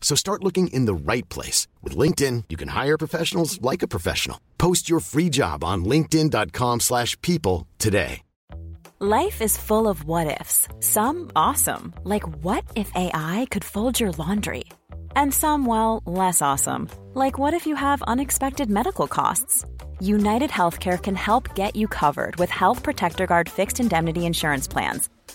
So start looking in the right place. With LinkedIn, you can hire professionals like a professional. Post your free job on linkedin.com slash people today. Life is full of what-ifs. Some awesome, like what if AI could fold your laundry? And some, well, less awesome, like what if you have unexpected medical costs? United Healthcare can help get you covered with Health Protector Guard fixed indemnity insurance plans.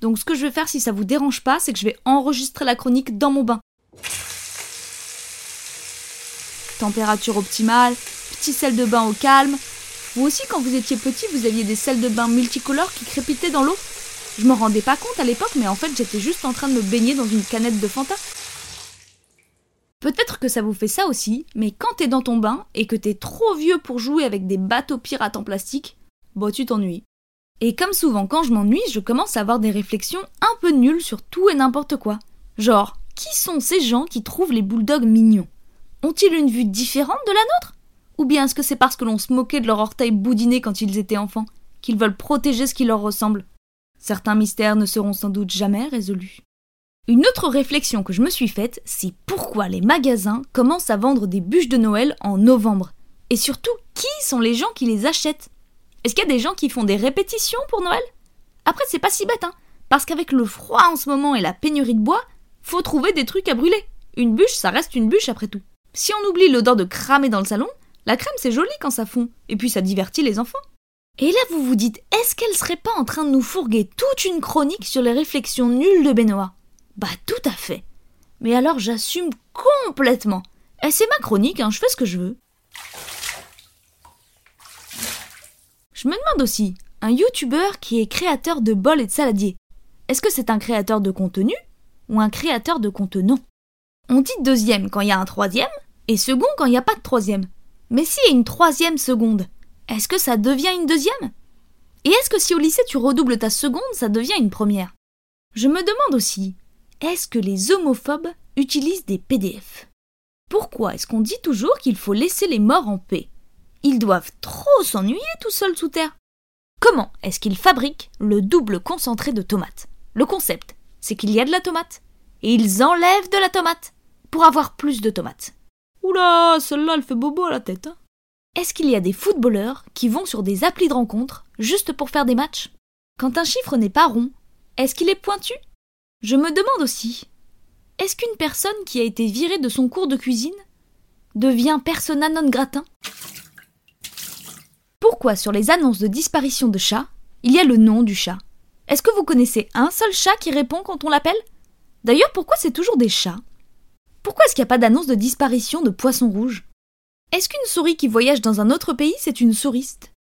Donc ce que je vais faire si ça vous dérange pas, c'est que je vais enregistrer la chronique dans mon bain. Température optimale, petit sel de bain au calme. Vous aussi, quand vous étiez petit, vous aviez des sels de bain multicolores qui crépitaient dans l'eau Je me rendais pas compte à l'époque, mais en fait, j'étais juste en train de me baigner dans une canette de Fanta. Peut-être que ça vous fait ça aussi, mais quand t'es dans ton bain et que t'es trop vieux pour jouer avec des bateaux pirates en plastique, bah tu t'ennuies. Et comme souvent quand je m'ennuie, je commence à avoir des réflexions un peu nulles sur tout et n'importe quoi. Genre, qui sont ces gens qui trouvent les bulldogs mignons? Ont-ils une vue différente de la nôtre? Ou bien est-ce que c'est parce que l'on se moquait de leur orteil boudiné quand ils étaient enfants, qu'ils veulent protéger ce qui leur ressemble? Certains mystères ne seront sans doute jamais résolus. Une autre réflexion que je me suis faite, c'est pourquoi les magasins commencent à vendre des bûches de Noël en novembre? Et surtout, qui sont les gens qui les achètent? Est-ce qu'il y a des gens qui font des répétitions pour Noël? Après, c'est pas si bête, hein, parce qu'avec le froid en ce moment et la pénurie de bois, faut trouver des trucs à brûler. Une bûche, ça reste une bûche après tout. Si on oublie l'odeur de cramer dans le salon, la crème c'est joli quand ça fond, et puis ça divertit les enfants. Et là vous vous dites, est-ce qu'elle serait pas en train de nous fourguer toute une chronique sur les réflexions nulles de Benoît? Bah tout à fait. Mais alors j'assume complètement. Et c'est ma chronique, hein, je fais ce que je veux. Je me demande aussi, un youtubeur qui est créateur de bols et de saladiers, est-ce que c'est un créateur de contenu ou un créateur de contenant? On dit deuxième quand il y a un troisième et second quand il n'y a pas de troisième. Mais s'il y a une troisième seconde, est-ce que ça devient une deuxième? Et est-ce que si au lycée tu redoubles ta seconde, ça devient une première? Je me demande aussi, est-ce que les homophobes utilisent des PDF Pourquoi est-ce qu'on dit toujours qu'il faut laisser les morts en paix? Ils doivent trop s'ennuyer tout seuls sous terre. Comment est-ce qu'ils fabriquent le double concentré de tomates? Le concept, c'est qu'il y a de la tomate, et ils enlèvent de la tomate pour avoir plus de tomates. Oula, celle-là, elle fait bobo à la tête. Hein. est-ce qu'il y a des footballeurs qui vont sur des applis de rencontres juste pour faire des matchs? Quand un chiffre n'est pas rond, est-ce qu'il est pointu? Je me demande aussi, est-ce qu'une personne qui a été virée de son cours de cuisine devient persona non gratin pourquoi sur les annonces de disparition de chats, il y a le nom du chat? Est-ce que vous connaissez un seul chat qui répond quand on l'appelle? D'ailleurs, pourquoi c'est toujours des chats? Pourquoi est-ce qu'il n'y a pas d'annonce de disparition de poissons rouges? Est-ce qu'une souris qui voyage dans un autre pays, c'est une souriste?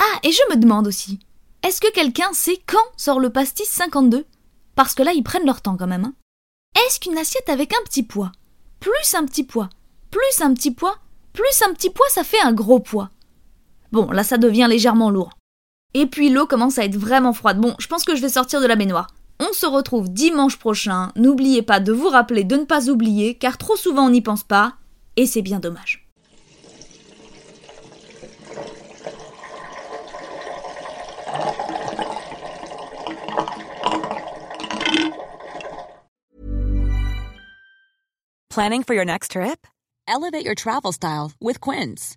Ah, et je me demande aussi, est-ce que quelqu'un sait quand sort le pastis 52 Parce que là, ils prennent leur temps quand même. Hein. Est-ce qu'une assiette avec un petit poids, plus un petit poids, plus un petit poids, plus un petit poids, ça fait un gros poids Bon, là ça devient légèrement lourd. Et puis l'eau commence à être vraiment froide. Bon, je pense que je vais sortir de la baignoire. On se retrouve dimanche prochain. N'oubliez pas de vous rappeler de ne pas oublier, car trop souvent on n'y pense pas, et c'est bien dommage. Planning for your next trip? Elevate your travel style with Quince.